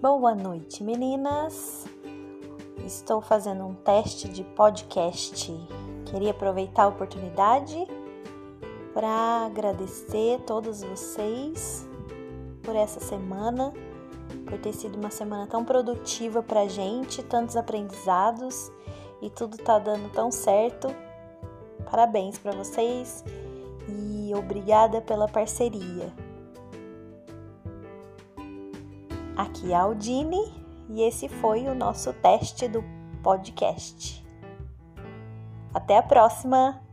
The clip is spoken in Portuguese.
Boa noite, meninas. Estou fazendo um teste de podcast. Queria aproveitar a oportunidade para agradecer a todos vocês por essa semana, por ter sido uma semana tão produtiva para gente, tantos aprendizados e tudo tá dando tão certo. Parabéns para vocês e obrigada pela parceria. Aqui é a Aldine e esse foi o nosso teste do podcast. Até a próxima!